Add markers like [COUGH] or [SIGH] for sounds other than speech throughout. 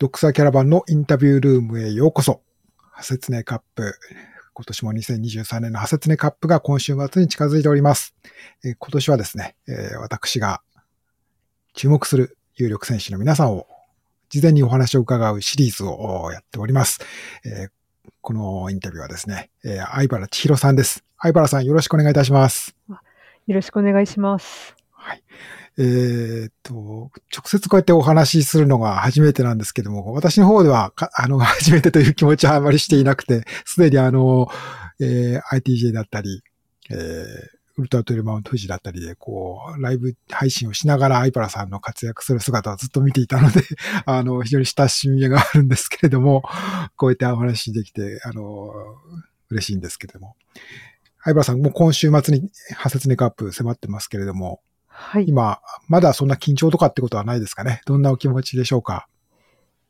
ドクサーキャラバンのインタビュールームへようこそ。ハセツネカップ。今年も2023年のハセツネカップが今週末に近づいております。えー今年はですね、えー私が注目する有力選手の皆さんを事前にお話を伺うシリーズをおやっております。えーこのインタビューはですね、えー相原千尋さんです。相原さんよろしくお願いいたします。よろしくお願いします。はい。えーっと、直接こうやってお話しするのが初めてなんですけども、私の方では、[LAUGHS] あの、初めてという気持ちはあまりしていなくて、すでにあの、えー ITJ だったり、えーウルトラトレマウント富士だったりで、こう、ライブ配信をしながら、アイパラさんの活躍する姿をずっと見ていたので、[LAUGHS] あの、非常に親しみがあるんですけれども、こうやってお話しできて、あの、嬉しいんですけれども。アイパラさん、もう今週末にハセツネカップ迫ってますけれども、はい。今、まだそんな緊張とかってことはないですかね？どんなお気持ちでしょうか？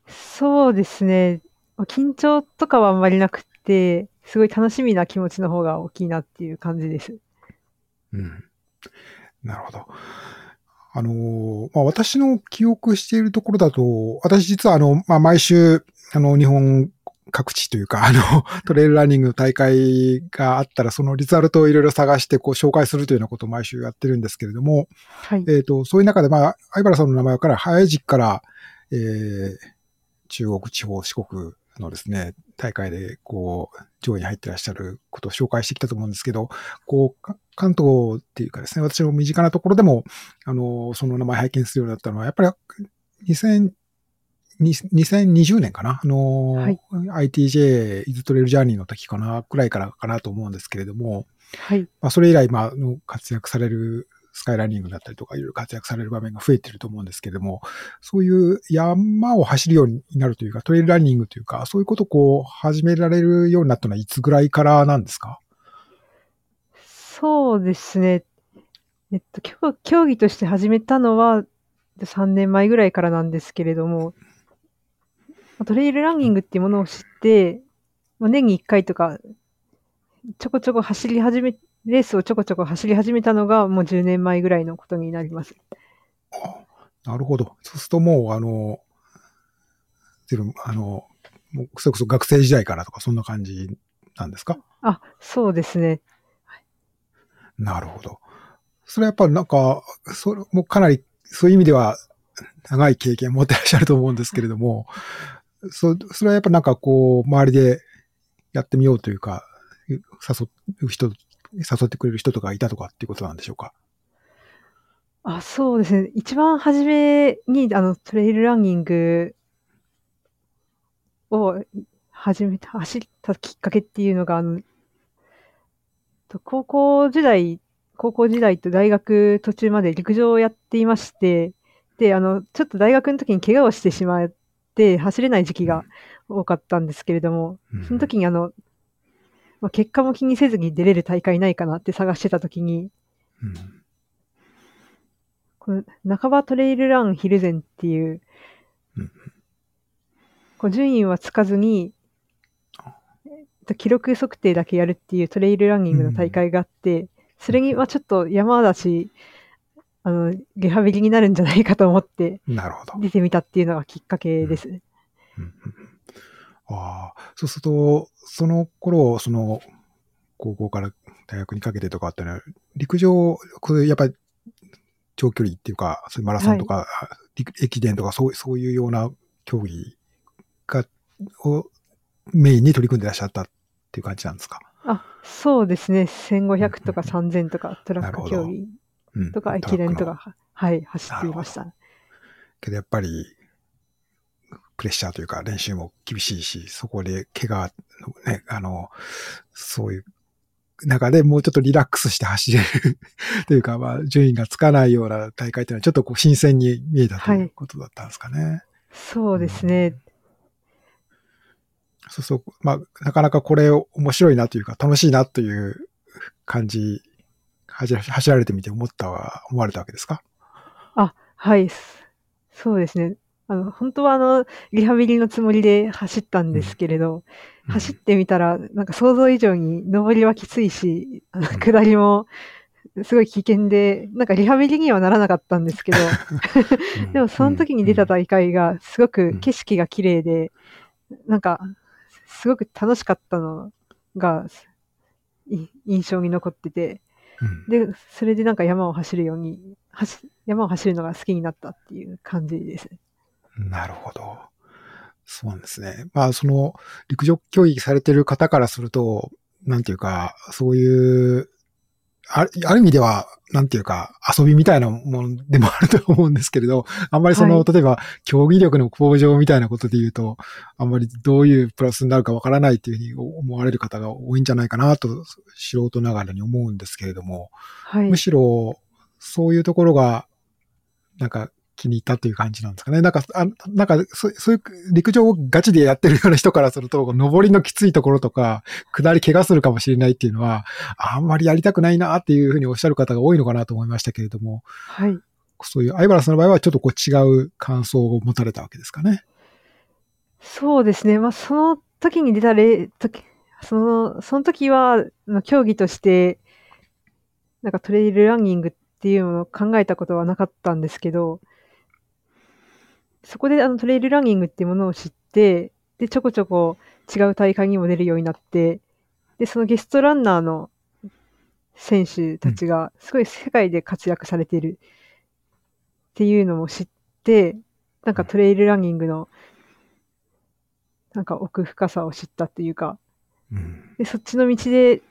そうですね。まあ緊張とかはあんまりなくて、すごい楽しみな気持ちの方が大きいなっていう感じです。うん。なるほど。あのーまあ、私の記憶しているところだと、私実はあの、まあ、毎週、あの、日本各地というか、あの、[LAUGHS] トレイルランニングの大会があったら、そのリザルトをいろいろ探して、こう、紹介するというようなことを毎週やってるんですけれども、はい。えっ、と、そういう中で、まあ、相原さんの名前から、早い時期から、えー、中国地方、四国のですね、大会で、こう、上位に入ってらっしゃることを紹介してきたと思うんですけど、こう、か関東っていうかですね、私の身近なところでも、あの、その名前拝見するようになったのは、やっぱり、2000、2020年かな？あの、はい ITJ イズトレイルジャーニーの時かなくらいからかなと思うんですけれども、はい。まあ、それ以来、まあ、活躍されるスカイランニングだったりとか、いろいろ活躍される場面が増えてると思うんですけれども、そういう山を走るようになるというか、トレイルランニングというか、そういうことをこう、始められるようになったのは、いつぐらいからなんですか？そうですね。えっと、競競技として始めたのは3年前ぐらいからなんですけれども、まあトレイルランニングっていうものを知って、まあ、年に1回とか、ちょこちょこ走り始め、レースをちょこちょこ走り始めたのがもう10年前ぐらいのことになります。なるほど。そうするともう、あの、随分、あの、もうそれこそ学生時代からとか、そんな感じなんですか？あ、そうですね。なるほど。それはやっぱりなんか、それもかなり、そういう意味では、長い経験を持ってらっしゃると思うんですけれども、そそれはやっぱなんかこう、周りでやってみようというか、誘う人、誘ってくれる人とかいたとかっていうことなんでしょうか？あ、そうですね。一番初めに、あの、トレイルランニングを始めた、走ったきっかけっていうのが、あの、高校時代、高校時代と大学途中まで陸上をやっていまして、で、あの、ちょっと大学の時に怪我をしてしまって、走れない時期が多かったんですけれども、うん。その時にあの、まあ、結果も気にせずに出れる大会ないかなって探してた時に、うん。この半ばトレイルランヒルゼンっていううん、こう順位はつかずに、えっと記録測定だけやるっていうトレイルランニングの大会があって、それにはちょっと山だし、あの、リハビリになるんじゃないかと思ってなるほど。出てみたっていうのがきっかけです。うんうんうんああ、そうすると、その頃、その、高校から大学にかけてとかってのは、陸上、これやっぱり長距離っていうか、そういうマラソンとか、陸駅伝とか、そうそういうような競技が、をメインに取り組んでらっしゃったっていう感じなんですか？あ、そうですね。1500とか3000とかトラック競技うんとか駅伝と。か、はい、走っていましなた。けどやっぱり、プレッシャーというか練習も厳しいし、そこで怪我のね、あの、そういう中でもうちょっとリラックスして走れる [LAUGHS] というか、まあ、順位がつかないような大会というのはちょっとこう新鮮に見えたということだったんですかね。そうですね。そうそう、まあ、なかなかこれ面白いなというか楽しいなという感じ、走ら走られてみて思ったは、思われたわけですか？あ、はい。すそうですね。あの、本当はあの、リハビリのつもりで走ったんですけれど、走ってみたら、なんか想像以上に上りはきついし、あのうん。下りもすごい危険で、なんかリハビリにはならなかったんですけど、[LAUGHS] でもその時に出た大会がすごく景色が綺麗で、なんか、すごく楽しかったのが、印象に残ってて、で、それでなんか山を走るように、山を走るのが好きになったっていう感じです。なるほど。そうなんですね。まあ、その、陸上競技されてる方からすると、なんていうか、そういうあるある意味では、なんていうか、遊びみたいなものでもあると思うんですけれど、あんまりその、はい、例えば、競技力の向上みたいなことで言うと、あんまりどういうプラスになるかわからないっていうふうに思われる方が多いんじゃないかなと、素人ながらに思うんですけれども、はい、むしろ、そういうところが、なんか、気に入ったという感じなんですかね。なんか、あなんかそ、そういう陸上をガチでやってるような人からすると、登りのきついところとか、下り怪我するかもしれないっていうのは、あんまりやりたくないなっていうふうにおっしゃる方が多いのかなと思いましたけれども、はい。そういう、相原さんの場合はちょっとこう違う感想を持たれたわけですかね。そうですね。まあ、その時に出た例、時、その、その時は、競技として、なんかトレイルランニングっていうのを考えたことはなかったんですけど、そこであのトレイルランニングっていうものを知って、で、ちょこちょこ違う大会にも出るようになって、で、そのゲストランナーの選手たちがすごい世界で活躍されているっていうのも知って、なんかトレイルランニングのなんか奥深さを知ったっていうか、でそっちの道で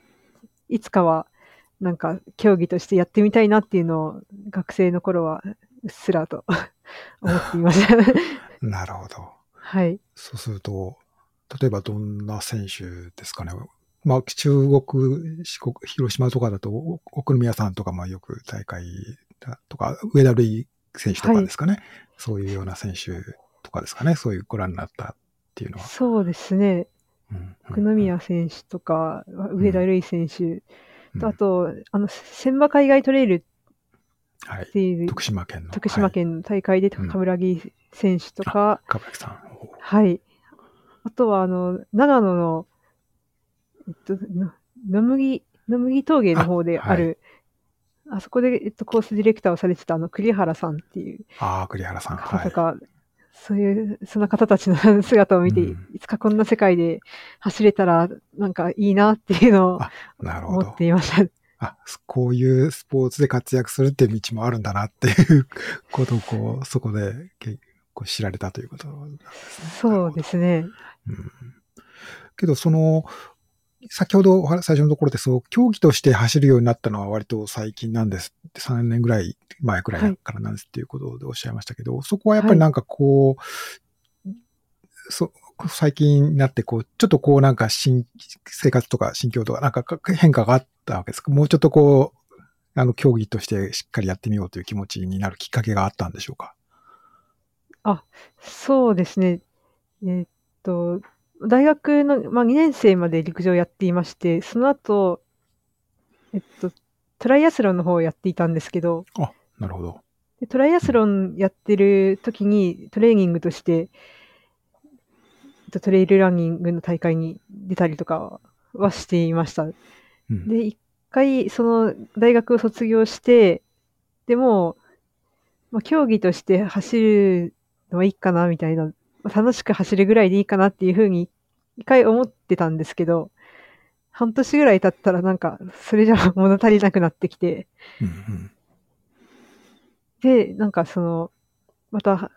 いつかはなんか競技としてやってみたいなっていうのを学生の頃はうっすらと [LAUGHS] 思っていました。[LAUGHS] なるほど。はい。そうすると、例えばどんな選手ですかね。まあ、中国、四国、広島とかだと、奥宮さんとかもよく大会だとか、上田瑠選手とかですかね、はい、そういうような選手とかですかね。そういうご覧になったっていうのは。そうですね。奥宮選手とか、上田瑠選手、とあと、あの、千葉海外トレイルはい、徳島県の。徳島県の大会で、冠城選手とか、冠城さん。はい。あとは、あの、長野の、えっと、野麦、野麦峠の方である、あはい、あそこで、えっと、コースディレクターをされてた、あの、栗原さんっていう。ああ、栗原さん。方とか、はい、そういう、その方たちの姿を見て、うん、いつかこんな世界で走れたら、なんかいいなっていうのを思っていました。あ、こういうスポーツで活躍するっていう道もあるんだなっていうことをこう、そこでこう知られたということなんですね。そうですね。うん、けど、その、先ほど最初のところで、そう、競技として走るようになったのは割と最近なんですって、3年ぐらい前くらいからなんですっていうことでおっしゃいましたけど、はい、そこはやっぱりなんかこう、はい、そ最近になって、こう、ちょっとこうなんか新、生活とか心境とかなんか変化があったわけですか？もうちょっとこう、あの、競技としてしっかりやってみようという気持ちになるきっかけがあったんでしょうか？あ、そうですね。えー、っと、大学の、まあ、2年生まで陸上やっていまして、その後、えっと、トライアスロンの方をやっていたんですけど、あ、なるほど。トライアスロンやってる時にトレーニングとして、トレイルランニングの大会に出たりとかはしていました。うん、で、一回、その大学を卒業して、でも、まあ、競技として走るのはいいかな、みたいな、楽しく走るぐらいでいいかなっていうふうに、一回思ってたんですけど、半年ぐらい経ったらなんか、それじゃ物足りなくなってきて、うんうん、で、なんかその、また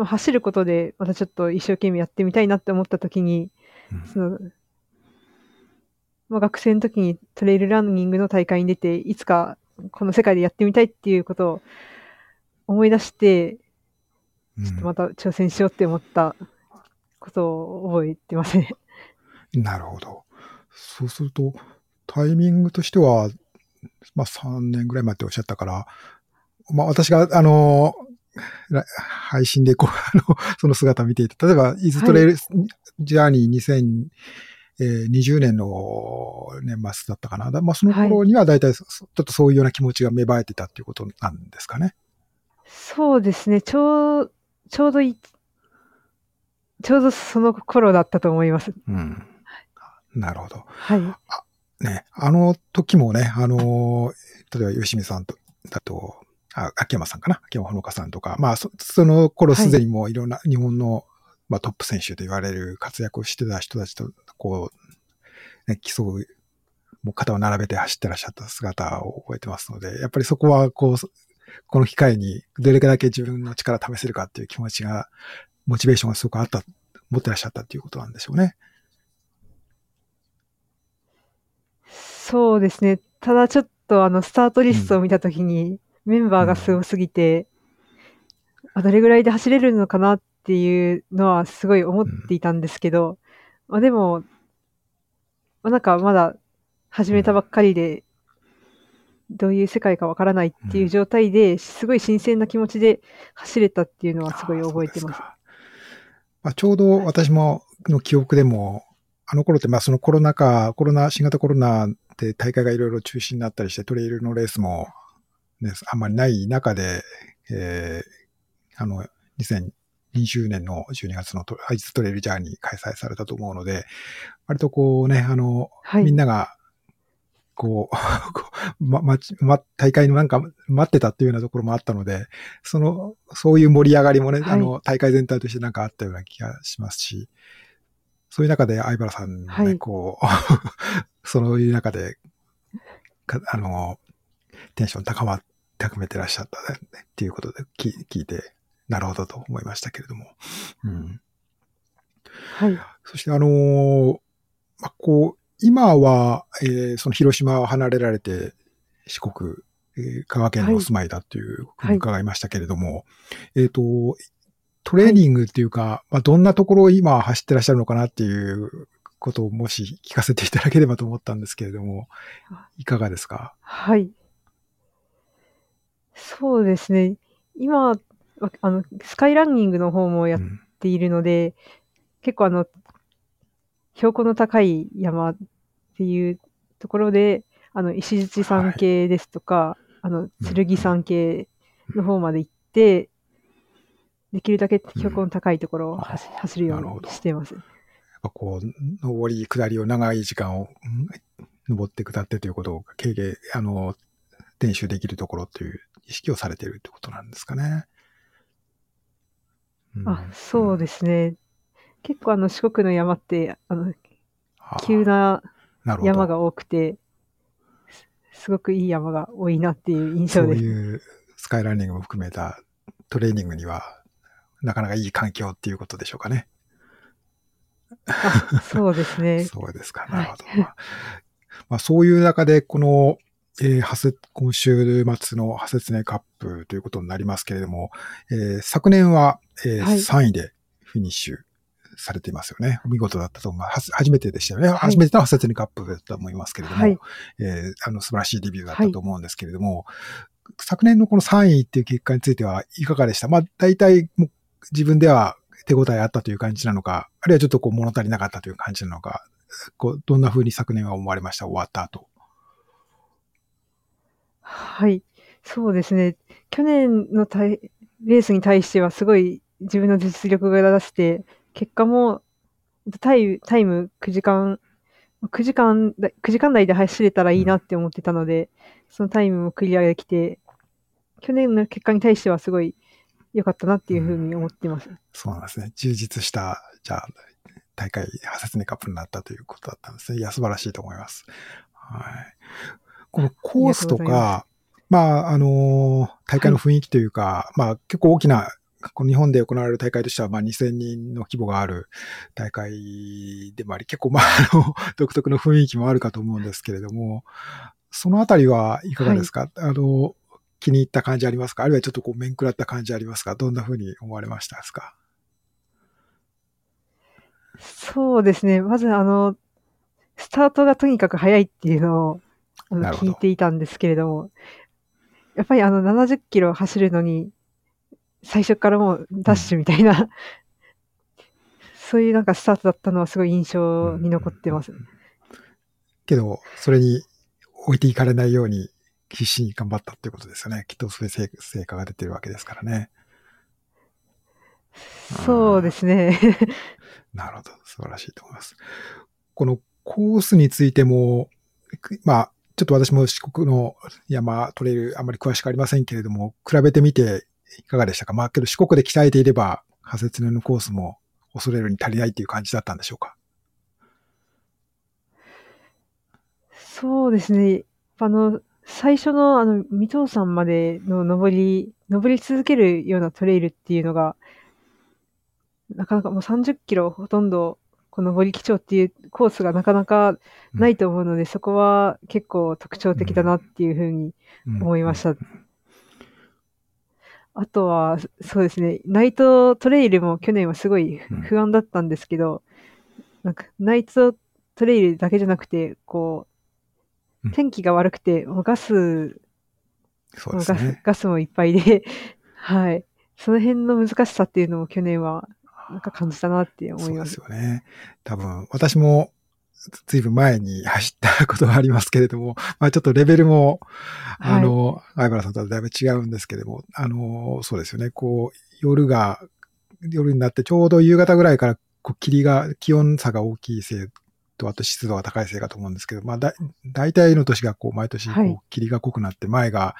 まあ、走ることでまたちょっと一生懸命やってみたいなって思った時に、うん、そのまあ、学生の時にトレイルランニングの大会に出て、いつかこの世界でやってみたいっていうことを思い出して、ちょっとまた挑戦しようって思ったことを覚えてますね。なるほど。そうすると、タイミングとしては、まあ3年ぐらい前っておっしゃったから、まあ私が、あの、配信でこう、[LAUGHS] あの、その姿を見ていて、例えば、イズトレイルジャーニー2020年の年末だったかな。まあ、その頃には大体、ちょっとそういうような気持ちが芽生えてたっていうことなんですかね。そうですね。ちょう、ちょうどい、ちょうどその頃だったと思います。うん。なるほど。はい。あね、あの時もね、あの、例えば吉見さんと、だと、あ秋山さんかな？秋山ほのかさんとか、まあそ、その頃すでにもういろんな日本の、まあ、トップ選手と言われる活躍をしてた人たちと、こう、ね、競う、もう肩を並べて走ってらっしゃった姿を覚えてますので、やっぱりそこは、こう、この機会にどれだけ自分の力試せるかっていう気持ちが、モチベーションがすごくあった、持ってらっしゃったっていうことなんでしょうね。そうですね。ただちょっとあの、スタートリストを見たときに、メンバーがすごすぎて、あ、どれぐらいで走れるのかなっていうのはすごい思っていたんですけど、まあでも、まあなんかまだ始めたばっかりで、どういう世界かわからないっていう状態で、すごい新鮮な気持ちで走れたっていうのはすごい覚えてます。まあ、ちょうど私もの記憶でも、あの頃ってまあそのコロナ禍、コロナ、新型コロナで大会がいろいろ中止になったりして、トレイルのレースも、ね、あんまりない中で、えー、あの、2020年の12月のアイストレイルジャーニー開催されたと思うので、割とこうね、あの、はい、みんなが [LAUGHS] こう、ま、ま、ま、大会のなんか待ってたっていうようなところもあったので、その、そういう盛り上がりもね、はい、あの、大会全体としてなんかあったような気がしますし、そういう中で相原さんね、はい、こう、[LAUGHS] そういう中で、あの、テンション高ま、高めてらっしゃったねっていうことで聞いて、なるほどと思いましたけれども。うん。はい。そしてあのまあ、こう、今は、えー、その広島を離れられて四国、えー、香川県にお住まいだというふうに伺いましたけれども、はい、えっ、ー、と、トレーニングっていうか、はい、まあ、どんなところを今走ってらっしゃるのかなっていうことをもし聞かせていただければと思ったんですけれども、いかがですか？はい。そうですね。今、あの、スカイランニングの方もやっているので、うん、結構あの、標高の高い山っていうところで、あの、石槌山系ですとか、はい、あの、剣山系の方まで行って、できるだけ標高の高いところを走,、走るようにしています。やっぱこう、上り、下りを長い時間を、登って下ってということを経験、あの、練習できるところっていう意識をされているってことなんですかね。うん、あ、そうですね。結構あの四国の山って、あの、急な山が多くて、すごくいい山が多いなっていう印象です。そういうスカイランニングも含めたトレーニングには、なかなかいい環境っていうことでしょうかね。そうですね。[LAUGHS] そうですか。なるほど。はい、まあ、そういう中で、この、えー、今週末のハセツネカップということになりますけれども、えー、昨年は、えーはい、3位でフィニッシュされていますよね。見事だったと思います。初めてでしたよね。はい、初めてのハセツネカップだと思いますけれども、はい、えー、あの素晴らしいデビューだったと思うんですけれども、昨年のこの3位っていう結果についてはいかがでした？まあ、大体自分では手応えあったという感じなのか、あるいはちょっとこう物足りなかったという感じなのか、こうどんな風に昨年は思われました？終わった後。はい。そうですね。去年のレースに対してはすごい自分の実力が出して、結果もタイタイム9時間、9時間、9時間台で走れたらいいなって思ってたので、そのタイムもクリアできて、去年の結果に対してはすごい良かったなっていうふうに思ってます。うん、そうなんですね。充実した、じゃあ、大会、ハセツネカップになったということだったんですね。いや、素晴らしいと思います。はい。このコースとか、まあ、あの大会の雰囲気というか、はい、まあ、結構大きな、この日本で行われる大会としては、まあ、2000人の規模がある大会でもあり、結構、まあ、あの、[LAUGHS] 独特の雰囲気もあるかと思うんですけれども、そのあたりはいかがですか、はい、あの、気に入った感じありますか？あるいはちょっとこう、面食らった感じありますか？どんなふうに思われましたですか？そうですね。まず、あの、スタートがとにかく早いっていうのをあの聞いていたんですけれども、やっぱりあの70キロ走るのに、最初からもうダッシュみたいな、うん、そういうなんかスタートだったのはすごい印象に残ってます。けど、それに置いていかれないように必死に頑張ったっていうことですよね。きっとそれ成果が出てるわけですからね。そうですね。なるほど。素晴らしいと思います。このコースについても、まあ、ちょっと私も四国の山トレイルあまり詳しくありませんけれども、比べてみていかがでしたか？まあ、けど四国で鍛えていれば、破雪年のコースも恐れるに足りないっていう感じだったんでしょうか？そうですね。あの、最初のあの、三藤山までの登り、登り続けるようなトレイルっていうのが、なかなかもう30キロほとんど、この森基調っていうコースがなかなかないと思うので、うん、そこは結構特徴的だなっていうふうに思いました。うん。うん、あとは、そうですね、ナイトトレイルも去年はすごい不安だったんですけど、なんかナイトトレイルだけじゃなくて、こう、天気が悪くて、もうガス、そうですね、ガスもいっぱいで [LAUGHS] はい。その辺の難しさっていうのも去年はなんか感じたなって思います。そうですよね。多分、私もずいぶん前に走ったことがありますけれども、まあちょっとレベルも、あの、はい、相原さんとはだいぶ違うんですけれども、あの、そうですよね。こう、夜が、夜になってちょうど夕方ぐらいから、こう、霧が、気温差が大きいせいと、あと湿度が高いせいかと思うんですけど、まあだ、大体の年がこう、毎年、こう、霧が濃くなって、前が、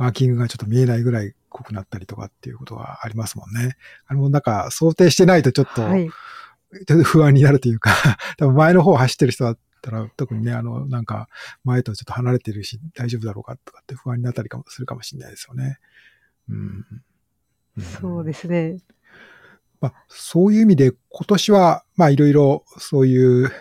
マーキングがちょっと見えないぐらい濃くなったりとかっていうことはありますもんね。あの、なんか想定してないとちょっと、ちょっと不安になるというか、[LAUGHS] 多分前の方走ってる人だったら、特にね、あの、なんか、前とちょっと離れてるし、大丈夫だろうかとかって不安になったりかもするかもしれないですよね。うん。うん、そうですね。まあ、そういう意味で、今年は、まあ、いろいろ、そういう、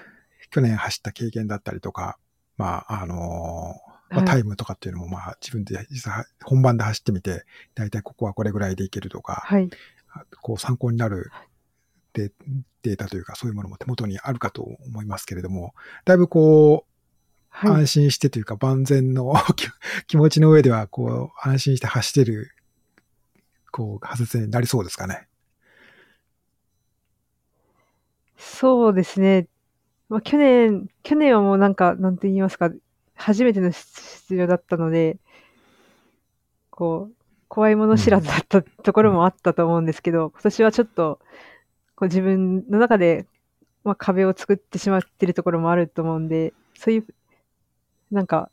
去年走った経験だったりとか、まあ、あのまあ、タイムとかっていうのも、まあ、自分で実際本番で走ってみて、だいたいここはこれぐらいでいけるとか、はい、こう参考になるデデータというか、そういうものも手元にあるかと思いますけれども、だいぶこう、はい、安心してというか、万全の [LAUGHS] 気持ちの上では、こう、安心して走ってる、こう、発説になりそうですかね。そうですね。まあ、去年、去年はもうなんか、なんて言いますか、初めての出場だったので、こう、怖いもの知らずだったところもあったと思うんですけど、今年はちょっと、こう自分の中で、まあ、壁を作ってしまってるところもあると思うんで、そういう、なんか、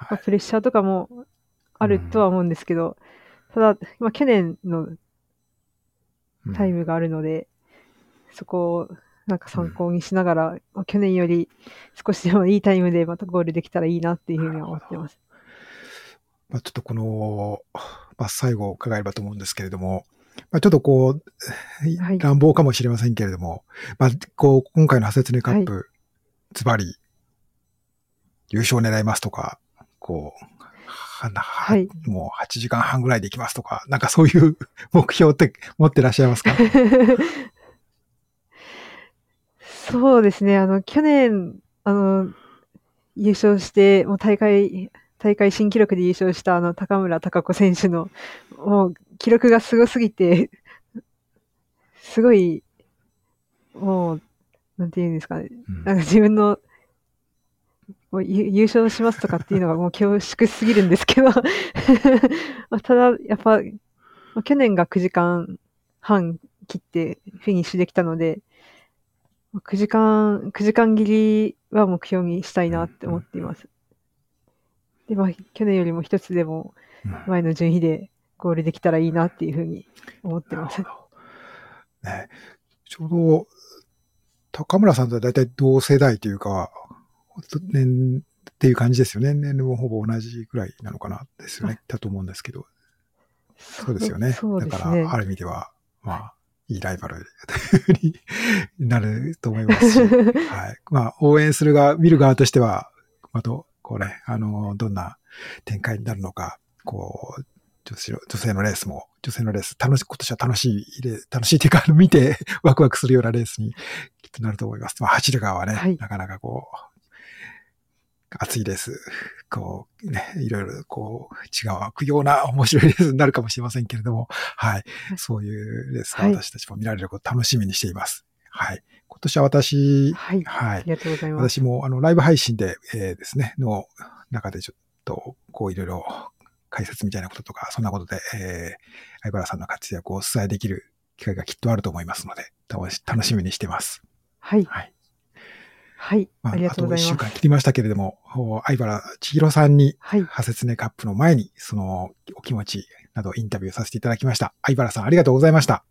まあ、プレッシャーとかもあるとは思うんですけど、ただ、まあ、去年のタイムがあるので、そこをなんか参考にしながら、うん、去年より少しでもいいタイムでまたゴールできたらいいなっていうふうに思ってます。まあ、ちょっとこの、まあ、最後伺えればと思うんですけれども、まあ、ちょっとこう、はい、乱暴かもしれませんけれども、まあ、こう、今回のハセツネカップ、ズバリ、優勝狙いますとか、こう、はい、もう8時間半ぐらいで行きますとか、なんかそういう [LAUGHS] 目標って持ってらっしゃいますか？[LAUGHS] そうですね。あの、去年、あの、優勝して、もう大会、大会新記録で優勝したあの、高村貴子選手の、もう、記録がすごすぎて、すごい、もう、なんて言うんですかね。なんか自分の、もう優勝しますとかっていうのがもう恐縮すぎるんですけどまあ、ただ、やっぱ、まあ、去年が9時間半切ってフィニッシュできたので、9時間、9時間切りは目標にしたいなって思っています。で、まあ、去年よりも一つでも前の順位でゴールできたらいいなっていうふうに思ってます。ね、ちょうど、高村さんとは大体同世代というか、年っていう感じですよね。年齢もほぼ同じぐらいなのかなですよね。だと思うんですけど。そうですよね。ね。だから、ある意味では、まあ、いいライバルになると思いますし、[LAUGHS] はい。まあ、応援する側、見る側としては、また、こうね、あの、どんな展開になるのか、こう、女性女性のレースも、女性のレース、楽し、今年は楽しい、楽しいっていうか、見てワクワクするようなレースにきっとなると思います。まあ、走る側はね、はい、なかなかこう、暑いです。こう、ね、いろいろ、こう、違う悪ような面白いレースになるかもしれませんけれども、はい。そういうレースが私たちも見られることを楽しみにしています。はい。今年は私、はい。はい。ありがとうございます。私も、あの、ライブ配信で、えー、ですね、の中でちょっと、こう、いろいろ解説みたいなこととか、そんなことで、えー、相原さんの活躍をお伝えできる機会がきっとあると思いますので、楽しみにしてます。はい。はい。はい。まあ、ありがとうございあと1週ます。間切りましたけれども、お相原千尋さんに、はい。ハセツネカップの前に、そのお気持ちなどインタビューさせていただきました。相原さんありがとうございました。